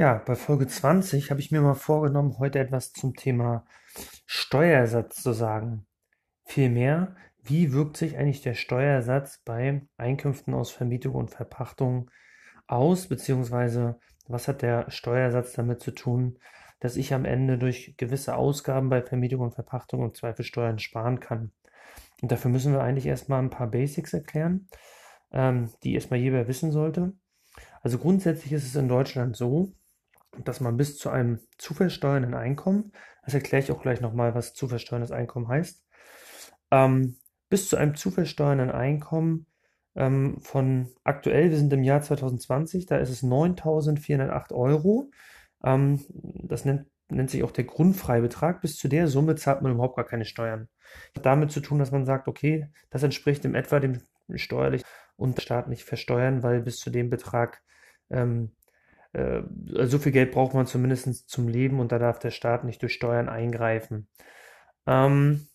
Ja, bei Folge 20 habe ich mir mal vorgenommen, heute etwas zum Thema Steuersatz zu sagen. Vielmehr, wie wirkt sich eigentlich der Steuersatz bei Einkünften aus Vermietung und Verpachtung aus, beziehungsweise was hat der Steuersatz damit zu tun, dass ich am Ende durch gewisse Ausgaben bei Vermietung und Verpachtung und Zweifelsteuern sparen kann. Und dafür müssen wir eigentlich erstmal ein paar Basics erklären, ähm, die erstmal jeder wissen sollte. Also grundsätzlich ist es in Deutschland so, dass man bis zu einem zu versteuernden Einkommen, das erkläre ich auch gleich nochmal, was zu versteuerndes Einkommen heißt, ähm, bis zu einem zu versteuernden Einkommen ähm, von aktuell, wir sind im Jahr 2020, da ist es 9.408 Euro. Ähm, das nennt, nennt sich auch der Grundfreibetrag. Bis zu der Summe zahlt man überhaupt gar keine Steuern. Hat damit zu tun, dass man sagt, okay, das entspricht im etwa dem steuerlich und Staat nicht versteuern, weil bis zu dem Betrag ähm, äh, so viel Geld braucht man zumindest zum Leben und da darf der Staat nicht durch Steuern eingreifen. Ähm,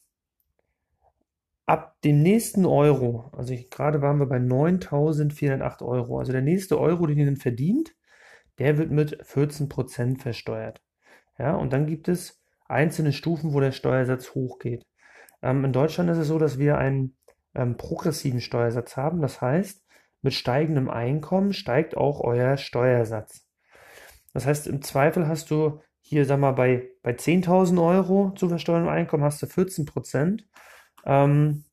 ab dem nächsten Euro, also gerade waren wir bei 9.408 Euro, also der nächste Euro, den ihr dann verdient, der wird mit 14% versteuert. Ja, und dann gibt es einzelne Stufen, wo der Steuersatz hochgeht. Ähm, in Deutschland ist es so, dass wir einen ähm, progressiven Steuersatz haben. Das heißt, mit steigendem Einkommen steigt auch euer Steuersatz. Das heißt, im Zweifel hast du hier, sag mal, bei, bei 10.000 Euro zu versteuerndem Einkommen hast du 14 Prozent. Ähm,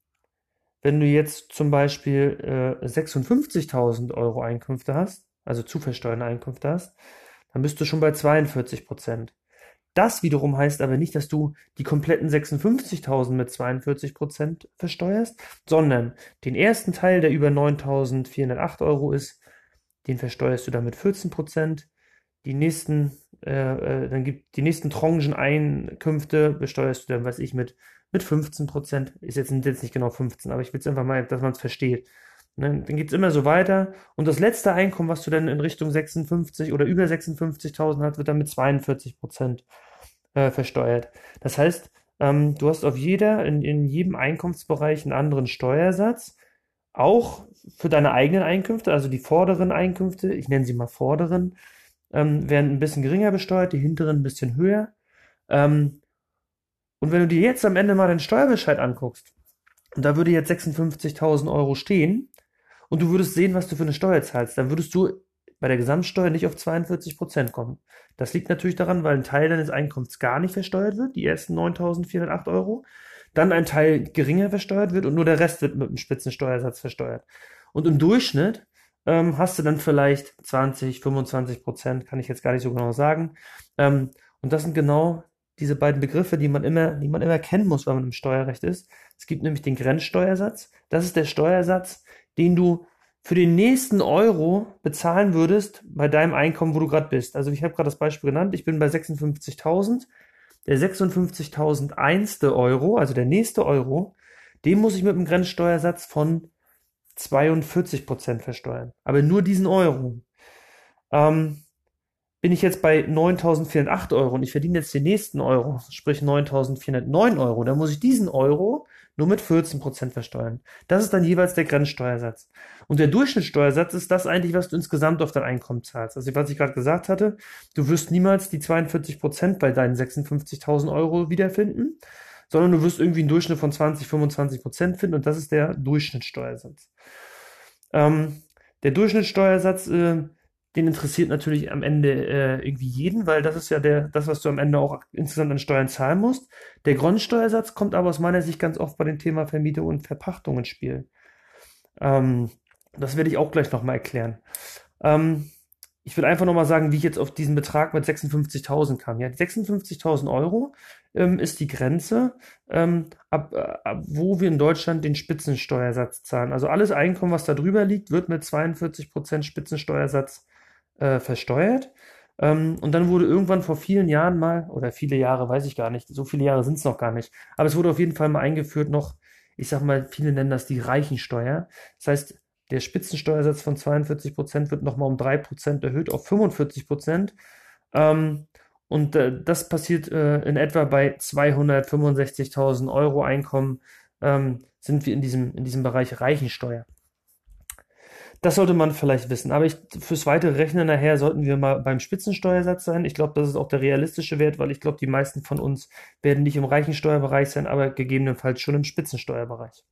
wenn du jetzt zum Beispiel äh, 56.000 Euro Einkünfte hast, also zu versteuernde Einkünfte hast, dann bist du schon bei 42 Prozent. Das wiederum heißt aber nicht, dass du die kompletten 56.000 mit 42 Prozent versteuerst, sondern den ersten Teil, der über 9.408 Euro ist, den versteuerst du dann mit 14 Prozent die nächsten, äh, äh, dann gibt die nächsten Tranchen-Einkünfte besteuerst du dann, weiß ich, mit, mit 15 Prozent. Ist jetzt, jetzt nicht genau 15, aber ich will es einfach mal, dass man es versteht. Ne? Dann geht es immer so weiter. Und das letzte Einkommen, was du dann in Richtung 56 oder über 56.000 hast, wird dann mit 42 Prozent äh, versteuert. Das heißt, ähm, du hast auf jeder, in, in jedem Einkommensbereich einen anderen Steuersatz. Auch für deine eigenen Einkünfte, also die vorderen Einkünfte, ich nenne sie mal vorderen, ähm, werden ein bisschen geringer besteuert, die hinteren ein bisschen höher. Ähm, und wenn du dir jetzt am Ende mal den Steuerbescheid anguckst, und da würde jetzt 56.000 Euro stehen, und du würdest sehen, was du für eine Steuer zahlst, dann würdest du bei der Gesamtsteuer nicht auf 42 Prozent kommen. Das liegt natürlich daran, weil ein Teil deines Einkommens gar nicht versteuert wird, die ersten 9.408 Euro, dann ein Teil geringer versteuert wird und nur der Rest wird mit einem Spitzensteuersatz versteuert. Und im Durchschnitt ähm, hast du dann vielleicht 20, 25 Prozent, kann ich jetzt gar nicht so genau sagen. Ähm, und das sind genau diese beiden Begriffe, die man immer, die man immer kennen muss, wenn man im Steuerrecht ist. Es gibt nämlich den Grenzsteuersatz. Das ist der Steuersatz, den du für den nächsten Euro bezahlen würdest bei deinem Einkommen, wo du gerade bist. Also ich habe gerade das Beispiel genannt, ich bin bei 56.000. Der 56.001. Euro, also der nächste Euro, den muss ich mit einem Grenzsteuersatz von 42 Prozent versteuern. Aber nur diesen Euro. Ähm, bin ich jetzt bei 9.408 Euro und ich verdiene jetzt den nächsten Euro, sprich 9.409 Euro, dann muss ich diesen Euro nur mit 14 Prozent versteuern. Das ist dann jeweils der Grenzsteuersatz. Und der Durchschnittssteuersatz ist das eigentlich, was du insgesamt auf dein Einkommen zahlst. Also was ich gerade gesagt hatte, du wirst niemals die 42 Prozent bei deinen 56.000 Euro wiederfinden, sondern du wirst irgendwie einen Durchschnitt von 20, 25 Prozent finden und das ist der Durchschnittssteuersatz. Ähm, der Durchschnittssteuersatz, äh, den interessiert natürlich am Ende äh, irgendwie jeden, weil das ist ja der, das, was du am Ende auch insgesamt an Steuern zahlen musst. Der Grundsteuersatz kommt aber aus meiner Sicht ganz oft bei dem Thema Vermietung und Verpachtung ins Spiel. Ähm, das werde ich auch gleich nochmal erklären. Ähm, ich will einfach nochmal sagen, wie ich jetzt auf diesen Betrag mit 56.000 kam. Ja, 56.000 Euro ähm, ist die Grenze, ähm, ab, äh, ab wo wir in Deutschland den Spitzensteuersatz zahlen. Also alles Einkommen, was da drüber liegt, wird mit 42% Spitzensteuersatz äh, versteuert. Ähm, und dann wurde irgendwann vor vielen Jahren mal, oder viele Jahre, weiß ich gar nicht, so viele Jahre sind es noch gar nicht, aber es wurde auf jeden Fall mal eingeführt noch, ich sag mal, viele nennen das die Reichensteuer. Das heißt, der Spitzensteuersatz von 42 Prozent wird nochmal um 3 Prozent erhöht auf 45 Prozent. Ähm, und äh, das passiert äh, in etwa bei 265.000 Euro Einkommen, ähm, sind wir in diesem, in diesem Bereich Reichensteuer. Das sollte man vielleicht wissen. Aber ich, fürs weitere Rechnen nachher sollten wir mal beim Spitzensteuersatz sein. Ich glaube, das ist auch der realistische Wert, weil ich glaube, die meisten von uns werden nicht im reichen Steuerbereich sein, aber gegebenenfalls schon im Spitzensteuerbereich.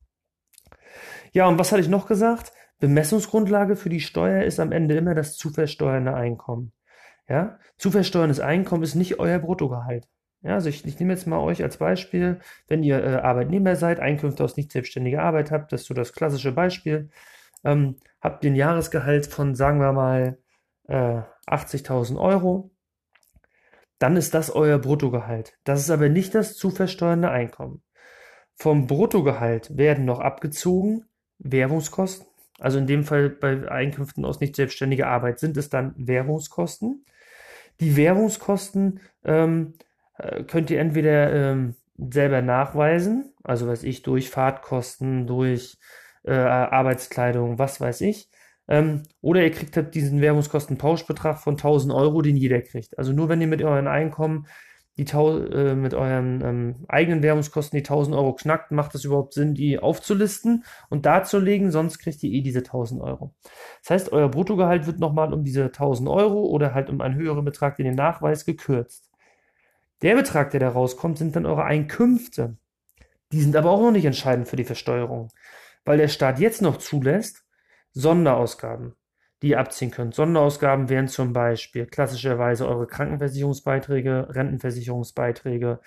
Ja, und was hatte ich noch gesagt? Bemessungsgrundlage für die Steuer ist am Ende immer das zu versteuernde Einkommen. Ja, zu versteuerndes Einkommen ist nicht euer Bruttogehalt. Ja, also ich, ich nehme jetzt mal euch als Beispiel, wenn ihr äh, Arbeitnehmer seid, Einkünfte aus nicht selbstständiger Arbeit habt, das ist so das klassische Beispiel ähm, habt den Jahresgehalt von, sagen wir mal, äh, 80.000 Euro, dann ist das euer Bruttogehalt. Das ist aber nicht das zu versteuernde Einkommen. Vom Bruttogehalt werden noch abgezogen Währungskosten. Also in dem Fall bei Einkünften aus nicht selbstständiger Arbeit sind es dann Währungskosten. Die Währungskosten ähm, äh, könnt ihr entweder ähm, selber nachweisen, also weiß ich, durch Fahrtkosten, durch äh, Arbeitskleidung, was weiß ich. Ähm, oder ihr kriegt halt diesen Währungskostenpauschbetrag von 1000 Euro, den jeder kriegt. Also nur wenn ihr mit euren Einkommen die äh, mit euren ähm, eigenen Währungskosten die 1000 Euro knackt, macht es überhaupt Sinn, die aufzulisten und darzulegen, sonst kriegt ihr eh diese 1000 Euro. Das heißt, euer Bruttogehalt wird nochmal um diese 1000 Euro oder halt um einen höheren Betrag, den ihr nachweist, gekürzt. Der Betrag, der da rauskommt, sind dann eure Einkünfte. Die sind aber auch noch nicht entscheidend für die Versteuerung weil der Staat jetzt noch zulässt, Sonderausgaben, die ihr abziehen könnt. Sonderausgaben wären zum Beispiel klassischerweise eure Krankenversicherungsbeiträge, Rentenversicherungsbeiträge.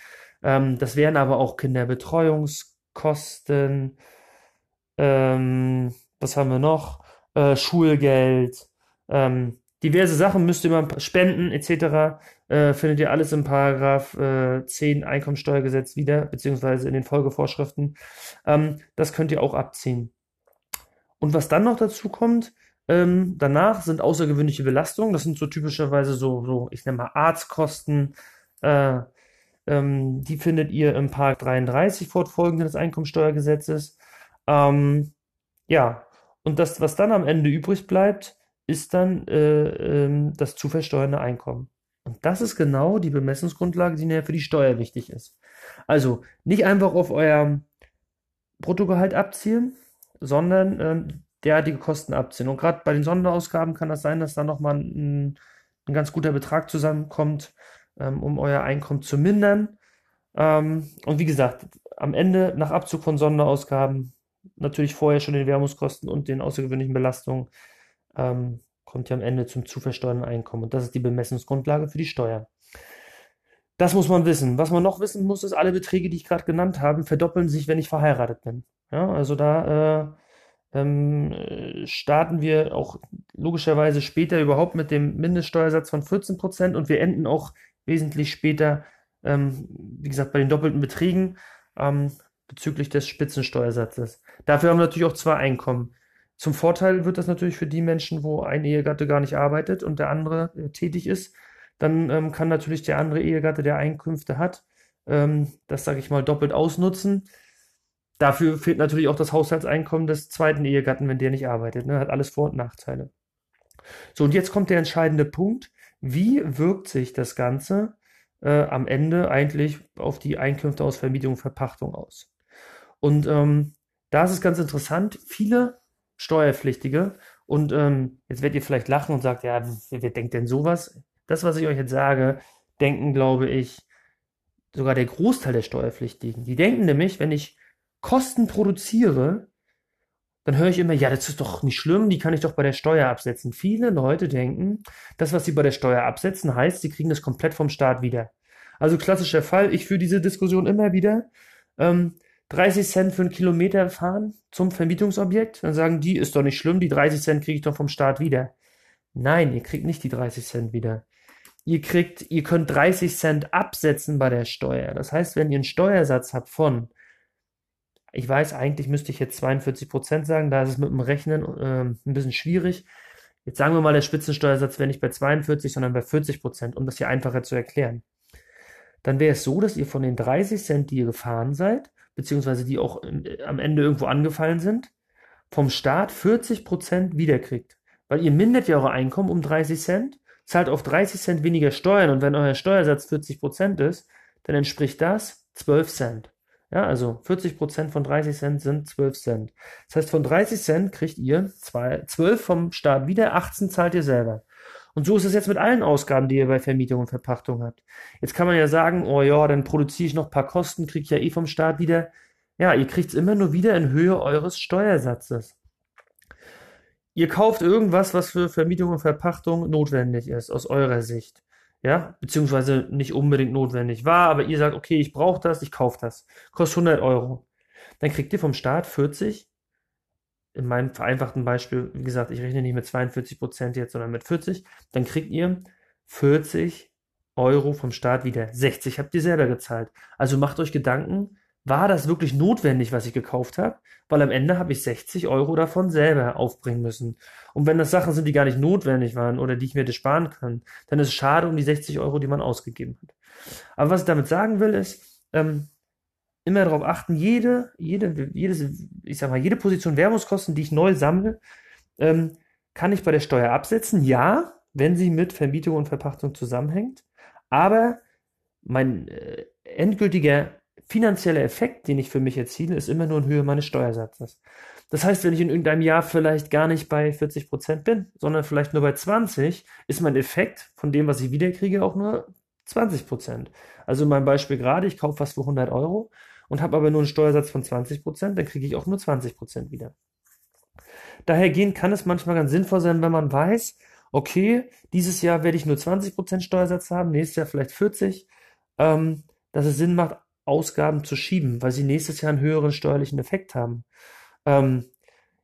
Ähm, das wären aber auch Kinderbetreuungskosten. Ähm, was haben wir noch? Äh, Schulgeld. Ähm, diverse Sachen müsst ihr mal spenden etc. Äh, findet ihr alles im Paragraph äh, 10 Einkommensteuergesetz wieder, beziehungsweise in den Folgevorschriften. Ähm, das könnt ihr auch abziehen. Und was dann noch dazu kommt, ähm, danach sind außergewöhnliche Belastungen. Das sind so typischerweise so, so ich nenne mal Arztkosten. Äh, ähm, die findet ihr im Paragraph 33 fortfolgenden des Einkommensteuergesetzes. Ähm, ja, und das, was dann am Ende übrig bleibt, ist dann äh, ähm, das zu versteuernde Einkommen. Und das ist genau die Bemessungsgrundlage, die nachher für die Steuer wichtig ist. Also nicht einfach auf euer Bruttogehalt abzielen, sondern ähm, derartige Kosten abziehen. Und gerade bei den Sonderausgaben kann das sein, dass da nochmal ein, ein ganz guter Betrag zusammenkommt, ähm, um euer Einkommen zu mindern. Ähm, und wie gesagt, am Ende nach Abzug von Sonderausgaben natürlich vorher schon den Währungskosten und den außergewöhnlichen Belastungen ähm, kommt ja am Ende zum zu versteuernden Einkommen. Und das ist die Bemessungsgrundlage für die Steuer. Das muss man wissen. Was man noch wissen muss, ist, alle Beträge, die ich gerade genannt habe, verdoppeln sich, wenn ich verheiratet bin. Ja, also da äh, ähm, starten wir auch logischerweise später überhaupt mit dem Mindeststeuersatz von 14% und wir enden auch wesentlich später, ähm, wie gesagt, bei den doppelten Beträgen ähm, bezüglich des Spitzensteuersatzes. Dafür haben wir natürlich auch zwei Einkommen. Zum Vorteil wird das natürlich für die Menschen, wo ein Ehegatte gar nicht arbeitet und der andere äh, tätig ist. Dann ähm, kann natürlich der andere Ehegatte, der Einkünfte hat, ähm, das sage ich mal doppelt ausnutzen. Dafür fehlt natürlich auch das Haushaltseinkommen des zweiten Ehegatten, wenn der nicht arbeitet. Ne? Hat alles Vor- und Nachteile. So, und jetzt kommt der entscheidende Punkt. Wie wirkt sich das Ganze äh, am Ende eigentlich auf die Einkünfte aus Vermietung und Verpachtung aus? Und ähm, da ist es ganz interessant. Viele Steuerpflichtige. Und ähm, jetzt werdet ihr vielleicht lachen und sagt, ja, wer, wer denkt denn sowas? Das, was ich euch jetzt sage, denken, glaube ich, sogar der Großteil der Steuerpflichtigen. Die denken nämlich, wenn ich Kosten produziere, dann höre ich immer, ja, das ist doch nicht schlimm, die kann ich doch bei der Steuer absetzen. Viele Leute denken, das, was sie bei der Steuer absetzen, heißt, sie kriegen das komplett vom Staat wieder. Also klassischer Fall, ich führe diese Diskussion immer wieder. Ähm, 30 Cent für einen Kilometer fahren zum Vermietungsobjekt, dann sagen die, ist doch nicht schlimm, die 30 Cent kriege ich doch vom Staat wieder. Nein, ihr kriegt nicht die 30 Cent wieder. Ihr kriegt, ihr könnt 30 Cent absetzen bei der Steuer. Das heißt, wenn ihr einen Steuersatz habt von, ich weiß, eigentlich müsste ich jetzt 42 Prozent sagen, da ist es mit dem Rechnen äh, ein bisschen schwierig. Jetzt sagen wir mal, der Spitzensteuersatz wäre nicht bei 42, sondern bei 40 Prozent, um das hier einfacher zu erklären. Dann wäre es so, dass ihr von den 30 Cent, die ihr gefahren seid, beziehungsweise die auch äh, am Ende irgendwo angefallen sind, vom Staat 40 Prozent wiederkriegt. Weil ihr mindert ja eure Einkommen um 30 Cent, zahlt auf 30 Cent weniger Steuern und wenn euer Steuersatz 40 Prozent ist, dann entspricht das 12 Cent. Ja, also 40% von 30 Cent sind 12 Cent. Das heißt, von 30 Cent kriegt ihr 12 vom Staat wieder, 18 zahlt ihr selber. Und so ist es jetzt mit allen Ausgaben, die ihr bei Vermietung und Verpachtung habt. Jetzt kann man ja sagen, oh ja, dann produziere ich noch ein paar Kosten, kriege ich ja eh vom Staat wieder. Ja, ihr kriegt es immer nur wieder in Höhe eures Steuersatzes. Ihr kauft irgendwas, was für Vermietung und Verpachtung notwendig ist, aus eurer Sicht. Ja, beziehungsweise nicht unbedingt notwendig war, aber ihr sagt, okay, ich brauche das, ich kaufe das. Kostet 100 Euro. Dann kriegt ihr vom Staat 40 in meinem vereinfachten Beispiel, wie gesagt, ich rechne nicht mit 42 Prozent jetzt, sondern mit 40, dann kriegt ihr 40 Euro vom Staat wieder. 60 habt ihr selber gezahlt. Also macht euch Gedanken, war das wirklich notwendig, was ich gekauft habe? Weil am Ende habe ich 60 Euro davon selber aufbringen müssen. Und wenn das Sachen sind, die gar nicht notwendig waren oder die ich mir hätte sparen können, dann ist es schade um die 60 Euro, die man ausgegeben hat. Aber was ich damit sagen will, ist, ähm, immer darauf achten, jede, jede, jedes, ich sag mal, jede Position Werbungskosten, die ich neu sammle, ähm, kann ich bei der Steuer absetzen. Ja, wenn sie mit Vermietung und Verpachtung zusammenhängt. Aber mein äh, endgültiger finanzieller Effekt, den ich für mich erziele, ist immer nur in Höhe meines Steuersatzes. Das heißt, wenn ich in irgendeinem Jahr vielleicht gar nicht bei 40 Prozent bin, sondern vielleicht nur bei 20, ist mein Effekt von dem, was ich wiederkriege, auch nur 20 Prozent. Also mein Beispiel gerade, ich kaufe was für 100 Euro und habe aber nur einen Steuersatz von 20%, dann kriege ich auch nur 20% wieder. Dahergehend kann es manchmal ganz sinnvoll sein, wenn man weiß, okay, dieses Jahr werde ich nur 20% Steuersatz haben, nächstes Jahr vielleicht 40, ähm, dass es Sinn macht, Ausgaben zu schieben, weil sie nächstes Jahr einen höheren steuerlichen Effekt haben. Ähm,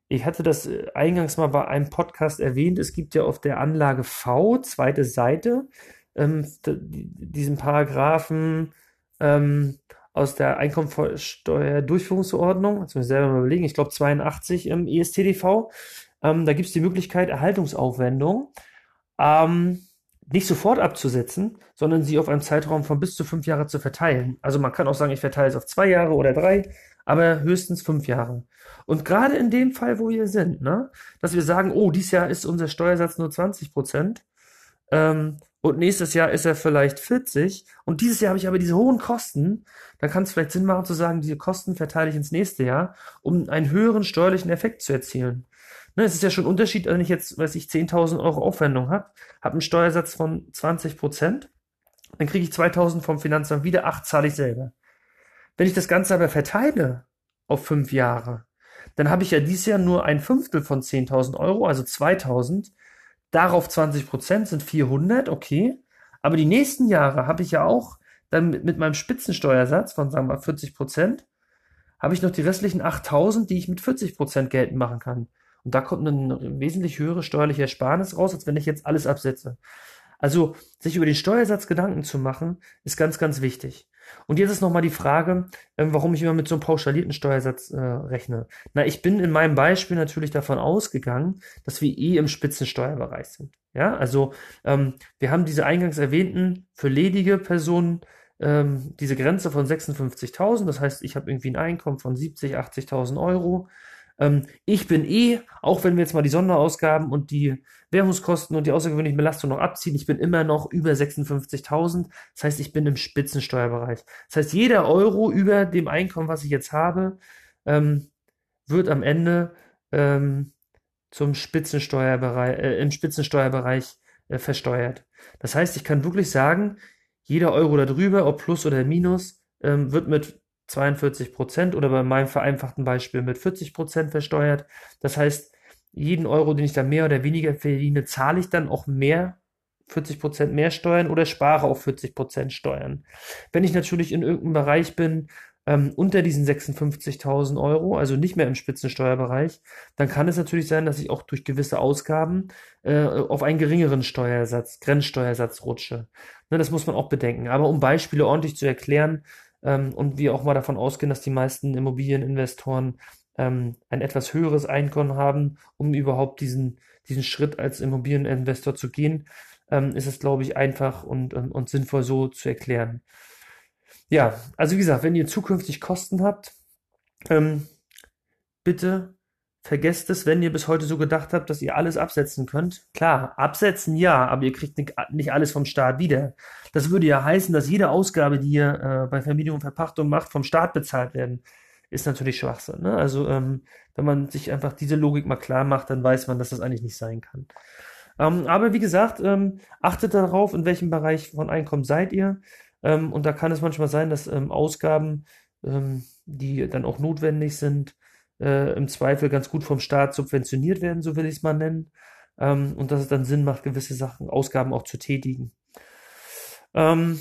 ich hatte das äh, eingangs mal bei einem Podcast erwähnt. Es gibt ja auf der Anlage V, zweite Seite, ähm, diesen Paragraphen ähm, aus der Einkommensteuerdurchführungsverordnung, jetzt muss ich selber mal überlegen, ich glaube 82 im ESTDV, ähm, da gibt es die Möglichkeit, Erhaltungsaufwendungen ähm, nicht sofort abzusetzen, sondern sie auf einen Zeitraum von bis zu fünf Jahre zu verteilen. Also man kann auch sagen, ich verteile es auf zwei Jahre oder drei, aber höchstens fünf Jahre. Und gerade in dem Fall, wo wir sind, ne, dass wir sagen, oh, dieses Jahr ist unser Steuersatz nur 20 Prozent, ähm, und nächstes Jahr ist er vielleicht 40 und dieses Jahr habe ich aber diese hohen Kosten, dann kann es vielleicht Sinn machen zu sagen, diese Kosten verteile ich ins nächste Jahr, um einen höheren steuerlichen Effekt zu erzielen. Ne, es ist ja schon ein Unterschied, wenn ich jetzt, weiß ich, 10.000 Euro Aufwendung habe, habe einen Steuersatz von 20 Prozent, dann kriege ich 2.000 vom Finanzamt wieder, 8 zahle ich selber. Wenn ich das Ganze aber verteile auf fünf Jahre, dann habe ich ja dieses Jahr nur ein Fünftel von 10.000 Euro, also 2.000, Darauf 20 Prozent sind 400, okay. Aber die nächsten Jahre habe ich ja auch dann mit, meinem Spitzensteuersatz von, sagen wir mal, 40 Prozent, habe ich noch die restlichen 8000, die ich mit 40 Prozent geltend machen kann. Und da kommt eine wesentlich höhere steuerliche Ersparnis raus, als wenn ich jetzt alles absetze. Also sich über den Steuersatz Gedanken zu machen, ist ganz, ganz wichtig. Und jetzt ist nochmal die Frage, ähm, warum ich immer mit so einem pauschalierten Steuersatz äh, rechne. Na, ich bin in meinem Beispiel natürlich davon ausgegangen, dass wir eh im Spitzensteuerbereich sind. Ja, also ähm, wir haben diese eingangs erwähnten für ledige Personen ähm, diese Grenze von 56.000. Das heißt, ich habe irgendwie ein Einkommen von 70, 80.000 Euro. Ähm, ich bin eh, auch wenn wir jetzt mal die Sonderausgaben und die Währungskosten und die außergewöhnlichen Belastungen noch abziehen, ich bin immer noch über 56.000. Das heißt, ich bin im Spitzensteuerbereich. Das heißt, jeder Euro über dem Einkommen, was ich jetzt habe, ähm, wird am Ende ähm, zum Spitzensteuerbereich, äh, im Spitzensteuerbereich äh, versteuert. Das heißt, ich kann wirklich sagen, jeder Euro darüber, ob plus oder minus, ähm, wird mit 42 Prozent oder bei meinem vereinfachten Beispiel mit 40 Prozent versteuert. Das heißt, jeden Euro, den ich da mehr oder weniger verdiene, zahle ich dann auch mehr 40 Prozent mehr Steuern oder spare auch 40 Prozent Steuern. Wenn ich natürlich in irgendeinem Bereich bin, ähm, unter diesen 56.000 Euro, also nicht mehr im Spitzensteuerbereich, dann kann es natürlich sein, dass ich auch durch gewisse Ausgaben äh, auf einen geringeren Steuersatz, Grenzsteuersatz rutsche. Ne, das muss man auch bedenken. Aber um Beispiele ordentlich zu erklären, ähm, und wir auch mal davon ausgehen, dass die meisten Immobilieninvestoren ähm, ein etwas höheres Einkommen haben, um überhaupt diesen, diesen Schritt als Immobilieninvestor zu gehen, ähm, ist es, glaube ich, einfach und, und, und sinnvoll so zu erklären. Ja, also wie gesagt, wenn ihr zukünftig Kosten habt, ähm, bitte vergesst es, wenn ihr bis heute so gedacht habt, dass ihr alles absetzen könnt. Klar, absetzen ja, aber ihr kriegt nicht alles vom Staat wieder. Das würde ja heißen, dass jede Ausgabe, die ihr äh, bei Vermietung und Verpachtung macht, vom Staat bezahlt werden. Ist natürlich Schwachsinn. Ne? Also ähm, wenn man sich einfach diese Logik mal klar macht, dann weiß man, dass das eigentlich nicht sein kann. Ähm, aber wie gesagt, ähm, achtet darauf, in welchem Bereich von Einkommen seid ihr. Ähm, und da kann es manchmal sein, dass ähm, Ausgaben, ähm, die dann auch notwendig sind, äh, im Zweifel ganz gut vom Staat subventioniert werden, so will ich es mal nennen. Ähm, und dass es dann Sinn macht, gewisse Sachen, Ausgaben auch zu tätigen. Ähm,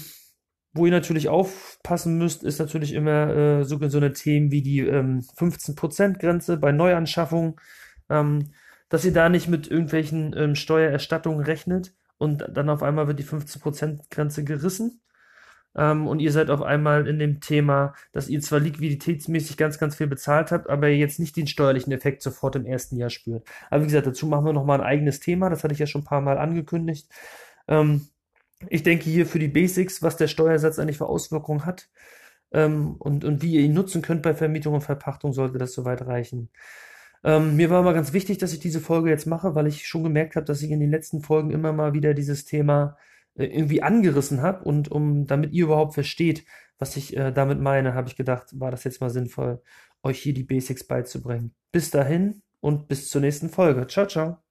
wo ihr natürlich aufpassen müsst, ist natürlich immer äh, so, so eine Themen wie die ähm, 15%-Grenze bei Neuanschaffungen, ähm, dass ihr da nicht mit irgendwelchen ähm, Steuererstattungen rechnet und dann auf einmal wird die 15%-Grenze gerissen. Ähm, und ihr seid auf einmal in dem Thema, dass ihr zwar liquiditätsmäßig ganz, ganz viel bezahlt habt, aber jetzt nicht den steuerlichen Effekt sofort im ersten Jahr spürt. Aber wie gesagt, dazu machen wir nochmal ein eigenes Thema, das hatte ich ja schon ein paar Mal angekündigt. Ähm, ich denke hier für die Basics, was der Steuersatz eigentlich für Auswirkungen hat ähm, und, und wie ihr ihn nutzen könnt bei Vermietung und Verpachtung, sollte das soweit reichen. Ähm, mir war mal ganz wichtig, dass ich diese Folge jetzt mache, weil ich schon gemerkt habe, dass ich in den letzten Folgen immer mal wieder dieses Thema äh, irgendwie angerissen habe und um damit ihr überhaupt versteht, was ich äh, damit meine, habe ich gedacht, war das jetzt mal sinnvoll, euch hier die Basics beizubringen. Bis dahin und bis zur nächsten Folge. Ciao, ciao.